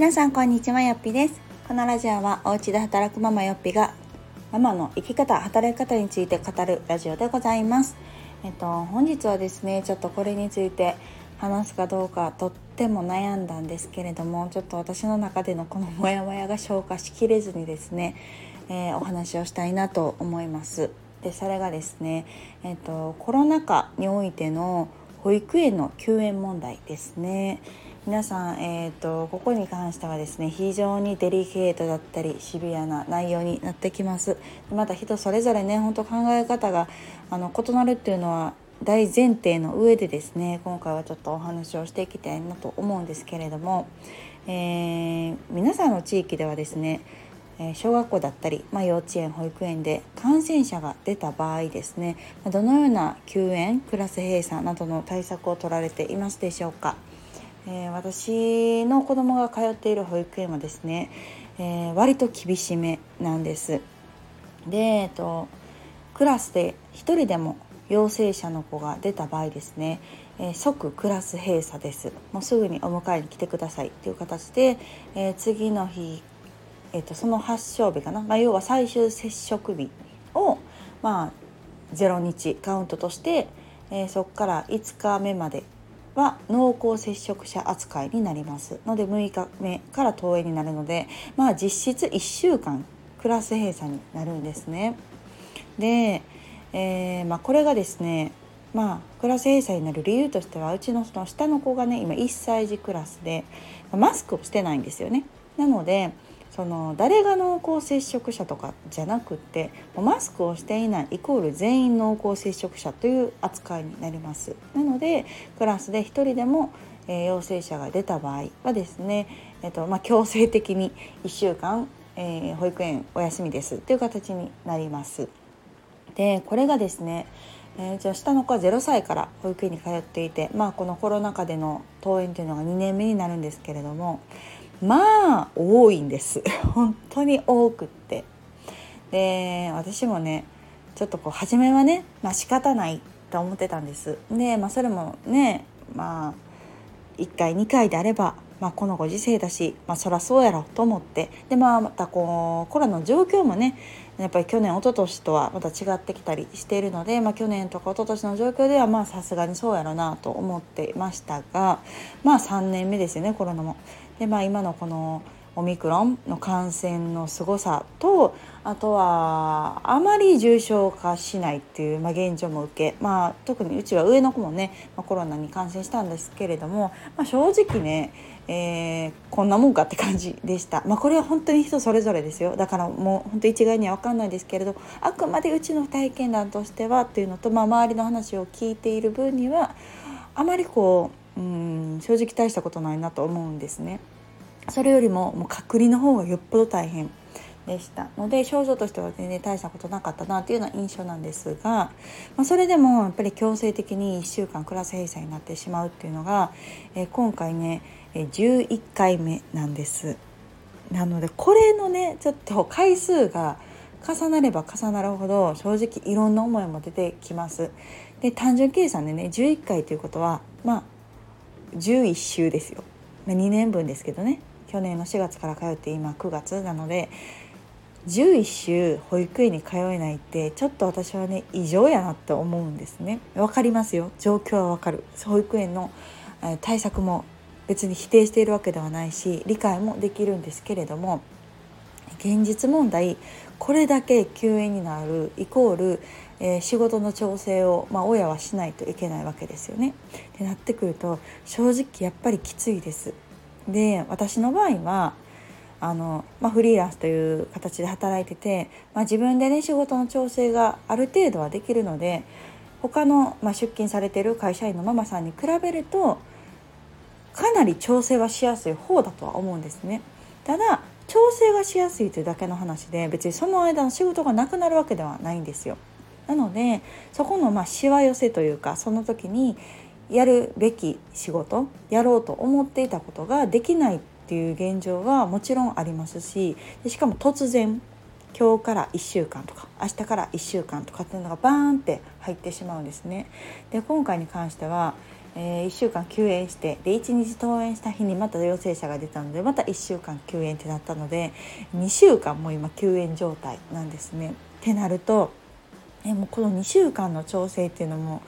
皆さんこんにちはよっぴです。このラジオはお家で働くママよっぴがママの生き方働き方について語るラジオでございます。えっと本日はですねちょっとこれについて話すかどうかとっても悩んだんですけれどもちょっと私の中でのこのモヤモヤが消化しきれずにですね、えー、お話をしたいなと思います。でそれがですね、えっと、コロナ禍においての保育園の休園問題ですね。皆さん、えーと、ここに関してはですね非常にデリケートだったりシビアな内容になってきますまた人それぞれね本当考え方があの異なるっていうのは大前提の上でですね今回はちょっとお話をしていきたいなと思うんですけれども、えー、皆さんの地域ではですね小学校だったり、まあ、幼稚園保育園で感染者が出た場合ですねどのような休園クラス閉鎖などの対策を取られていますでしょうか。えー、私の子供が通っている保育園はですね、えー、割と厳しめなんです。で、えっと、クラスで1人でも陽性者の子が出た場合ですね、えー、即クラス閉鎖ですもうすぐにお迎えに来てくださいという形で、えー、次の日、えーと、その発症日かな、まあ、要は最終接触日を、まあ、0日カウントとして、えー、そこから5日目までは濃厚接触者扱いになりますので6日目から登園になるのでまあ実質1週間クラス閉鎖になるんですね。で、えー、まあ、これがですねまあクラス閉鎖になる理由としてはうちのその下の子がね今1歳児クラスでマスクをしてないんですよね。なのでその誰が濃厚接触者とかじゃなくてマスクをしていないイコール全員濃厚接触者という扱いになります。なのでクラスで1人でも、えー、陽性者が出た場合はですね、えーとまあ、強制的に1週間、えー、保育園お休みですという形になります。でこれがですねえー、じゃあ下の子は0歳から保育園に通っていて、まあ、このコロナ禍での登園というのが2年目になるんですけれどもまあ多いんです。本当に多くって。で私もねちょっとこう初めはねまあ仕方ないと思ってたんです。でまあそれもねまあ1回2回であればまあ、このご時世だし、まあ、そらそうやろと思って。で、まあ、またこうコロナの状況もねやっぱり去年一昨年とはまた違ってきたりしているので、まあ、去年とか一昨年の状況ではまあさすがにそうやろうなと思っていましたがまあ3年目ですよねコロナも。でまあ今のこのオミクロンの感染のすごさとあとはあまり重症化しないっていう、まあ、現状も受け、まあ、特にうちは上の子もね、まあ、コロナに感染したんですけれども、まあ、正直ね、えー、こんなもんかって感じでした、まあ、これは本当に人それぞれですよ。だからもう本当一概には分かんないですけれどあくまでうちの体験談としてはっていうのと、まあ、周りの話を聞いている分にはあまりこううん正直大したことないなと思うんですね。それよりももう隔離の方がよっぽど大変でした。ので症状としては全然大したことなかったなというような印象なんですが、まあ、それでもやっぱり強制的に1週間クラス閉鎖になってしまうっていうのが、えー、今回ね11回目なんです。なのでこれのねちょっと回数が重なれば重なるほど正直いろんな思いも出てきます。で単純計算でね11回ということはまあ11週ですよ。まあ、2年分ですけどね去年の4月から通って今9月なので11週保育園に通えないってちょっと私はね異常やなって思うんですね分かりますよ状況は分かる保育園の対策も別に否定しているわけではないし理解もできるんですけれども現実問題これだけ休園になるイコール、えー、仕事の調整を、まあ、親はしないといけないわけですよね。ってなってくると正直やっぱりきついです。で私の場合はあの、まあ、フリーランスという形で働いてて、まあ、自分でね仕事の調整がある程度はできるので他の、まあ、出勤されてる会社員のママさんに比べるとかなり調整はしやすい方だとは思うんですね。ただ調整がしやすいというだけの話で別にその間の仕事がなくなるわけではないんですよ。なのでそこのまあしわ寄せというかその時にやるべき仕事やろうと思っていたことができないっていう現状はもちろんありますししかも突然今日から1週間とか明日から1週間とかっていうのがバーンって入ってしまうんですね。で今回に関しては、えー、1週間休園してで1日登園した日にまた陽性者が出たのでまた1週間休園ってなったので2週間も今休園状態なんですね。ってなるとえもうこの2週間の調整っていうのも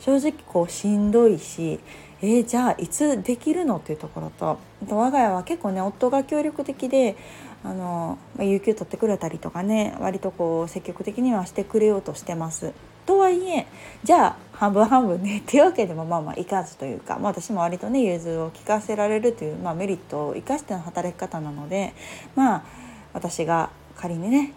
正直こうしんどいしえー、じゃあいつできるのっていうところと我が家は結構ね夫が協力的であの、ま、有給取ってくれたりとかね割とこう積極的にはしてくれようとしてます。とはいえじゃあ半分半分ねっていうわけでもまあまあいかずというか、まあ、私も割とね融通を聞かせられるという、まあ、メリットを生かしての働き方なのでまあ私が仮にね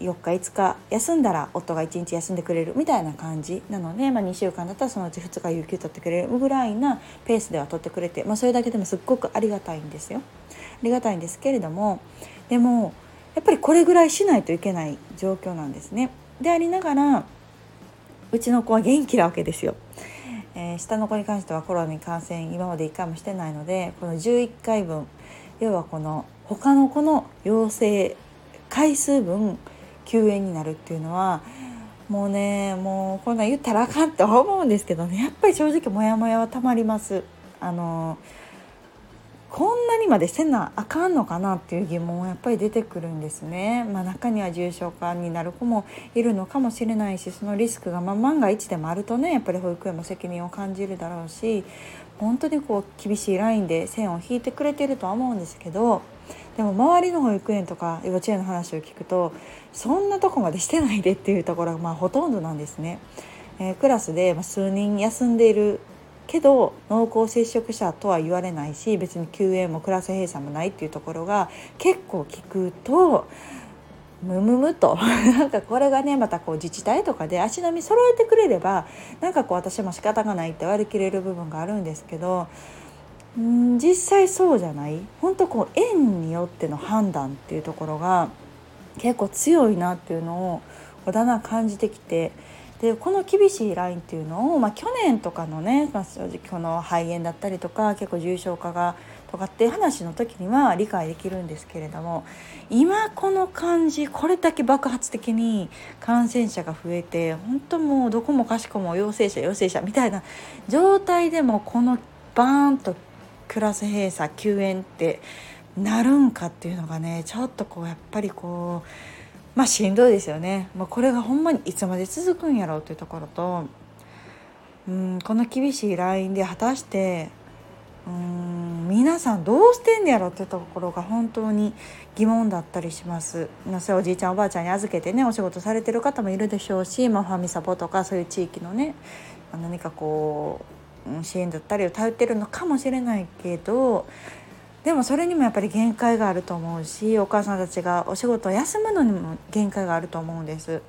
4日5日休んだら夫が1日休んでくれるみたいな感じなので、まあ、2週間だったらそのうち2日有給取ってくれるぐらいなペースでは取ってくれて、まあ、それだけでもすっごくありがたいんですよ。ありがたいんですけれどもでもやっぱりこれぐらいしないといけない状況なんですね。でありながらうちの子は元気なわけですよ。えー、下の子に関してはコロナに感染今まで1回もしてないのでこの11回分要はこの他の子の陽性回数分休園になるっていうのはもうねもうこんなん言ったらあかんと思うんですけどねやっぱり正直モヤモヤはたまります。あのこんなにまでせなあかんのかなっていう疑問はやっぱり出てくるんですね。まあ、中には重症化になる子もいるのかもしれないしそのリスクがま万が一でもあるとねやっぱり保育園も責任を感じるだろうし本当にこう厳しいラインで線を引いてくれてるとは思うんですけどでも周りの保育園とか幼稚園の話を聞くとそんなとこまでしてないでっていうところがまあほとんどなんですね。えー、クラスで数人休んでいるけど濃厚接触者とは言われないし別に休園もクラス閉鎖もないっていうところが結構聞くとむむむと。なんかこれがねまたこう自治体とかで足並み揃えてくれればなんかこう私も仕方がないって割り切れる部分があるんですけどん実際そうじゃない？本当こう園によっての判断っていうところが結構強いなっていうのをだんだん感じてきてでこの厳しいラインっていうのを、まあ、去年とかのね、まあ、正直この肺炎だったりとか結構重症化がとかって話の時には理解できるんですけれども今この感じこれだけ爆発的に感染者が増えて本当もうどこもかしこも陽性者陽性者みたいな状態でもこのバーンとクラス閉鎖休園ってなるんかっていうのがねちょっとこうやっぱりこうまあしんどいですよね、まあ、これがほんまにいつまで続くんやろうというところとうんこの厳しいラインで果たしてうん皆さんどうしてんやろっていうところが本当に疑問だったりします。それおじいちゃんおばあちゃんに預けてねお仕事されてる方もいるでしょうし、まあ、ファミサポとかそういう地域のね何かこう支援だったりを頼ってるのかもしれないけどでもそれにもやっぱり限界があると思うしお母さんたちがお仕事を休むのにも限界があると思うんです。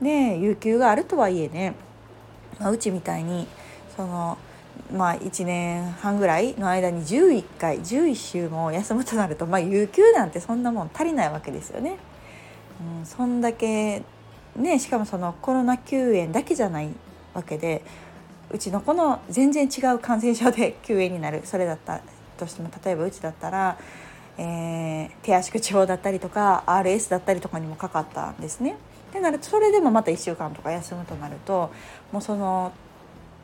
で有給があるとはいえね、まあ、うちみたいにそのまあ1年半ぐらいの間に11回11週も休むとなると、まあ、有給なんてそんなもん足りないわけですよね。うん、そんだけねしかもそのコロナ休園だけじゃないわけでうちの子の全然違う感染症で休園になるそれだったとしても例えばうちだったら、えー、手足口病だったりとか RS だったりとかにもかかったんですね。でなるとそれでもまた1週間とか休むとなるともうその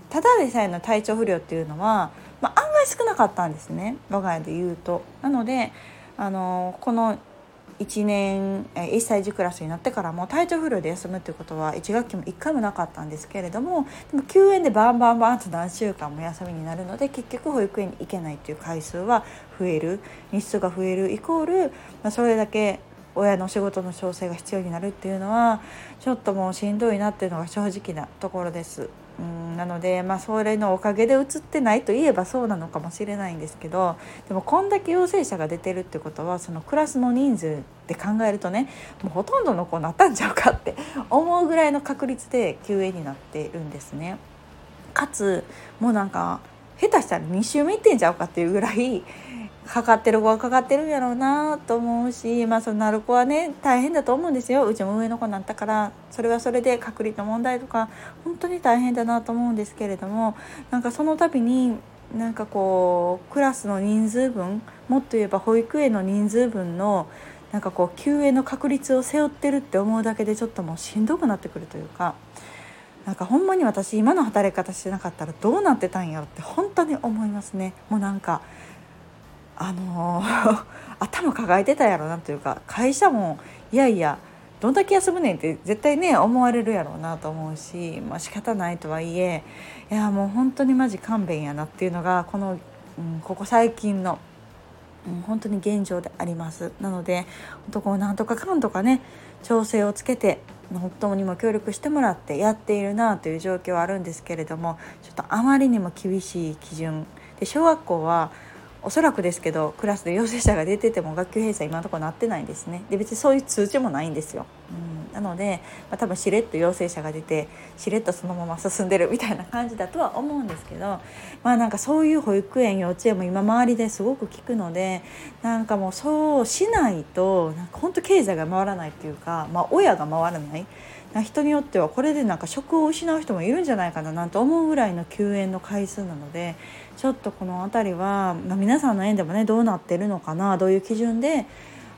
ただでさえの体調不良っていうのは、まあ、案外少なかったんですね我が家で言うと。なのであのこの1年1歳児クラスになってからも体調不良で休むっていうことは1学期も1回もなかったんですけれどもでも休園でバンバンバンと何週間も休みになるので結局保育園に行けないっていう回数は増える日数が増えるイコール、まあ、それだけ親の仕事の調整が必要になるっていうのはちょっともうしんどいなっていうのが正直なところです。うんなので、まあ、それのおかげで移ってないといえばそうなのかもしれないんですけどでもこんだけ陽性者が出てるってことはそのクラスの人数で考えるとねもうほとんどの子なったんちゃうかって 思うぐらいの確率で休園になってるんですね。かつもうなんか下手したら2週目いってんちゃうかっていうぐらいかかってる子はかかってるんやろうなと思うしまあそのなる子はね大変だと思うんですよ。うちも上の子になったからそれはそれで隔離の問題とか本当に大変だなと思うんですけれどもなんかその度になんかこうクラスの人数分もっと言えば保育園の人数分のなんかこう休園の確率を背負ってるって思うだけでちょっともうしんどくなってくるというかなんかほんまに私今の働き方してなかったらどうなってたんやろって本当に思いますね。もうなんかあのー、頭抱えてたやろなというか会社もいやいやどんだけ休むねんって絶対ね思われるやろうなと思うし、まあ仕方ないとはいえいやもう本当にマジ勘弁やなっていうのがこの、うん、ここ最近の、うん、本当に現状であります。なので本当こうなんとかかんとかね調整をつけて夫にも協力してもらってやっているなという状況はあるんですけれどもちょっとあまりにも厳しい基準。で小学校はおそらくですけどクラスで陽性者が出てても学級閉鎖今のところなってないんですね。で別にそういう通知もないんですよ、うん、なので、まあ、多分しれっと陽性者が出てしれっとそのまま進んでるみたいな感じだとは思うんですけどまあなんかそういう保育園幼稚園も今周りですごく聞くのでなんかもうそうしないとなんか本当経済が回らないっていうか、まあ、親が回らない。人によってはこれでなんか職を失う人もいるんじゃないかななんて思うぐらいの休園の回数なのでちょっとこの辺りは、まあ、皆さんの園でもねどうなってるのかなどういう基準で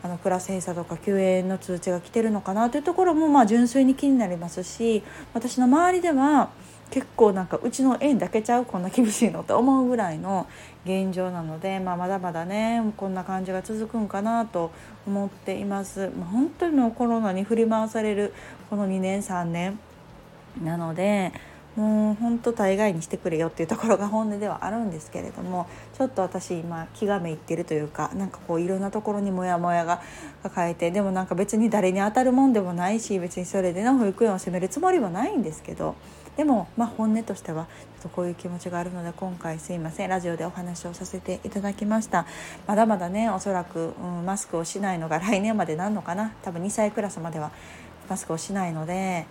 あのクラス閉鎖とか休園の通知が来てるのかなというところもまあ純粋に気になりますし私の周りでは結構なんかうちの園だけちゃうこんな厳しいのって思うぐらいの現状なので、まあ、まだまだねこんな感じが続くんかなと思っています。まあ、本当にもうコロナに振り回されるこの2年3年なのでもう本当大概にしてくれよっていうところが本音ではあるんですけれどもちょっと私今気がめいってるというかなんかこういろんなところにモヤモヤが抱えてでもなんか別に誰に当たるもんでもないし別にそれでの保育園を責めるつもりはないんですけどでもまあ本音としてはちょっとこういう気持ちがあるので今回すいませんラジオでお話をさせていただきましたまだまだねおそらく、うん、マスクをしないのが来年までなんのかな多分2歳クラスまではマスクをしないので。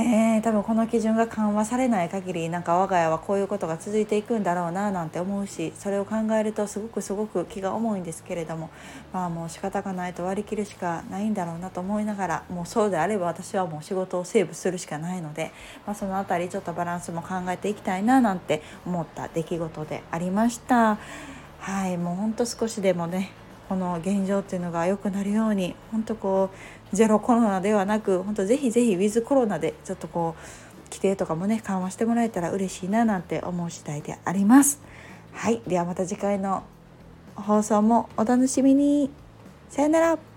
えー、多分この基準が緩和されない限りなんか我が家はこういうことが続いていくんだろうななんて思うしそれを考えるとすごくすごく気が重いんですけれどもまあもう仕方がないと割り切るしかないんだろうなと思いながらもうそうであれば私はもう仕事をセーブするしかないので、まあ、その辺りちょっとバランスも考えていきたいななんて思った出来事でありました。はいもうほんと少しでもねこの現状っていうのが良くなるように本当こうゼロコロナではなく本当ぜひぜひウィズコロナでちょっとこう規定とかもね緩和してもらえたら嬉しいななんて思う次第であります。はい。ではまた次回の放送もお楽しみに。さよなら。